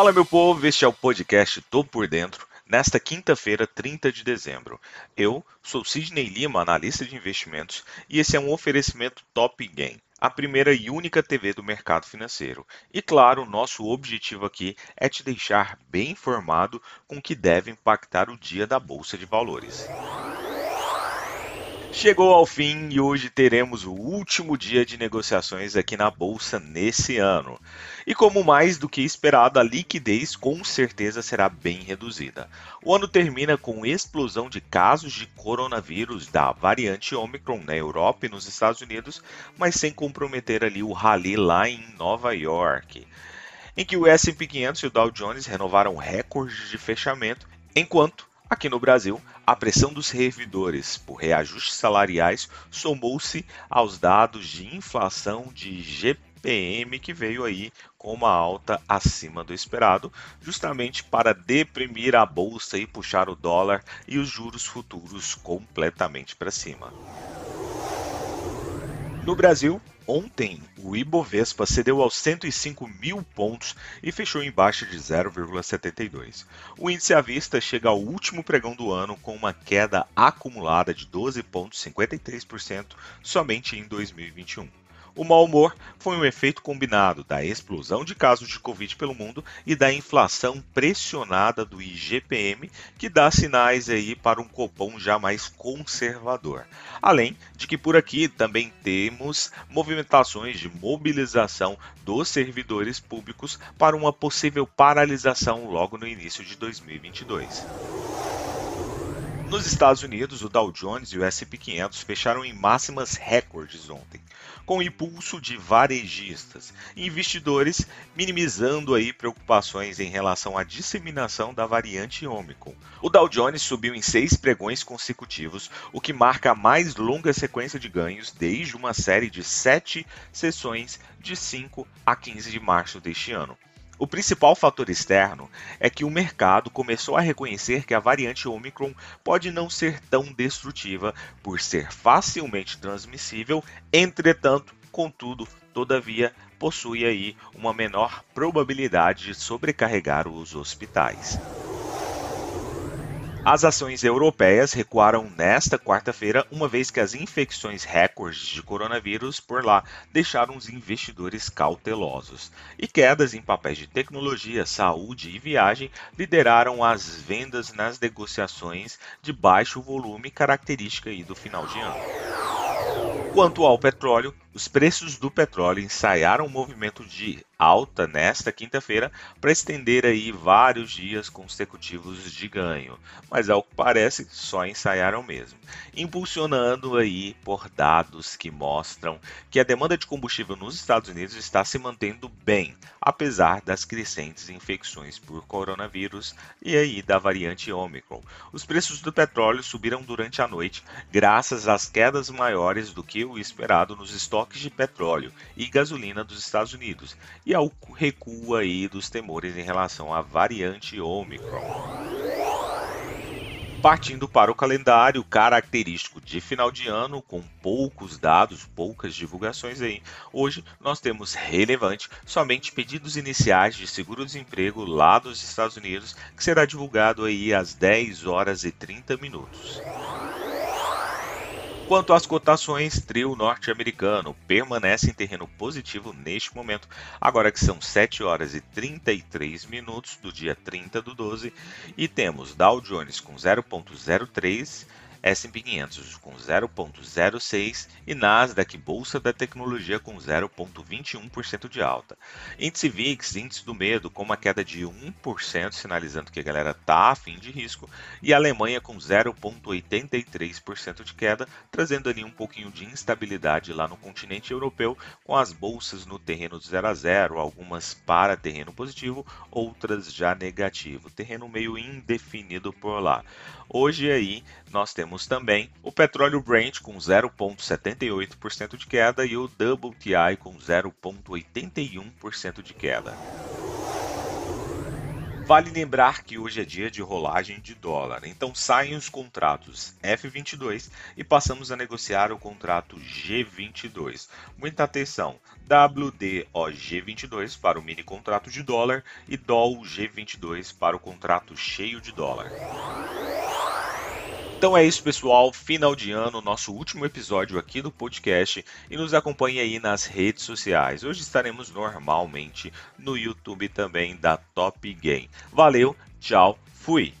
Fala, meu povo, este é o podcast Tô Por Dentro, nesta quinta-feira, 30 de dezembro. Eu sou Sidney Lima, analista de investimentos, e esse é um oferecimento Top Game, a primeira e única TV do mercado financeiro. E claro, nosso objetivo aqui é te deixar bem informado com o que deve impactar o dia da Bolsa de Valores. Chegou ao fim e hoje teremos o último dia de negociações aqui na bolsa nesse ano. E como mais do que esperado, a liquidez com certeza será bem reduzida. O ano termina com explosão de casos de coronavírus da variante Omicron na Europa e nos Estados Unidos, mas sem comprometer ali o rally lá em Nova York em que o S&P 500 e o Dow Jones renovaram recordes de fechamento, enquanto Aqui no Brasil, a pressão dos servidores por reajustes salariais somou-se aos dados de inflação de GPM que veio aí com uma alta acima do esperado, justamente para deprimir a bolsa e puxar o dólar e os juros futuros completamente para cima. No Brasil, Ontem, o Ibovespa cedeu aos 105 mil pontos e fechou em baixa de 0,72. O índice à vista chega ao último pregão do ano com uma queda acumulada de 12,53% somente em 2021. O mau humor foi um efeito combinado da explosão de casos de Covid pelo mundo e da inflação pressionada do IGPM, que dá sinais aí para um Copom já mais conservador. Além de que por aqui também temos movimentações de mobilização dos servidores públicos para uma possível paralisação logo no início de 2022. Nos Estados Unidos, o Dow Jones e o S&P 500 fecharam em máximas recordes ontem, com impulso de varejistas e investidores minimizando aí preocupações em relação à disseminação da variante Omicron. O Dow Jones subiu em seis pregões consecutivos, o que marca a mais longa sequência de ganhos desde uma série de sete sessões de 5 a 15 de março deste ano. O principal fator externo é que o mercado começou a reconhecer que a variante Omicron pode não ser tão destrutiva por ser facilmente transmissível, entretanto, contudo, todavia, possui aí uma menor probabilidade de sobrecarregar os hospitais. As ações europeias recuaram nesta quarta-feira, uma vez que as infecções recordes de coronavírus por lá deixaram os investidores cautelosos. E quedas em papéis de tecnologia, saúde e viagem lideraram as vendas nas negociações de baixo volume, característica do final de ano. Quanto ao petróleo, os preços do petróleo ensaiaram um movimento de alta nesta quinta-feira para estender aí vários dias consecutivos de ganho, mas ao que parece só ensaiaram mesmo, impulsionando aí por dados que mostram que a demanda de combustível nos Estados Unidos está se mantendo bem, apesar das crescentes infecções por coronavírus e aí da variante Omicron. Os preços do petróleo subiram durante a noite graças às quedas maiores do que o esperado nos estoques de petróleo e gasolina dos Estados Unidos e ao recuo aí dos temores em relação à variante Omicron. Partindo para o calendário característico de final de ano, com poucos dados, poucas divulgações aí, hoje nós temos relevante somente pedidos iniciais de seguro-desemprego lá dos Estados Unidos, que será divulgado aí às 10 horas e 30 minutos. Quanto às cotações, trio norte-americano permanece em terreno positivo neste momento, agora que são 7 horas e 33 minutos do dia 30 do 12, e temos Dow Jones com 0,03 S&P 500 com 0,06 e Nasdaq Bolsa da Tecnologia com 0,21% de alta. Índice VIX, índice do medo, com uma queda de 1%, sinalizando que a galera tá a fim de risco, e Alemanha com 0,83% de queda, trazendo ali um pouquinho de instabilidade lá no continente europeu, com as bolsas no terreno de 0 a 0, algumas para terreno positivo, outras já negativo, terreno meio indefinido por lá. Hoje aí nós temos também o petróleo Brent com 0,78% de queda e o WTI com 0,81% de queda. Vale lembrar que hoje é dia de rolagem de dólar, então saem os contratos F22 e passamos a negociar o contrato G22. Muita atenção, WDOG22 para o mini contrato de dólar e DOL G22 para o contrato cheio de dólar. Então é isso, pessoal. Final de ano, nosso último episódio aqui do podcast. E nos acompanhe aí nas redes sociais. Hoje estaremos normalmente no YouTube também da Top Game. Valeu, tchau, fui!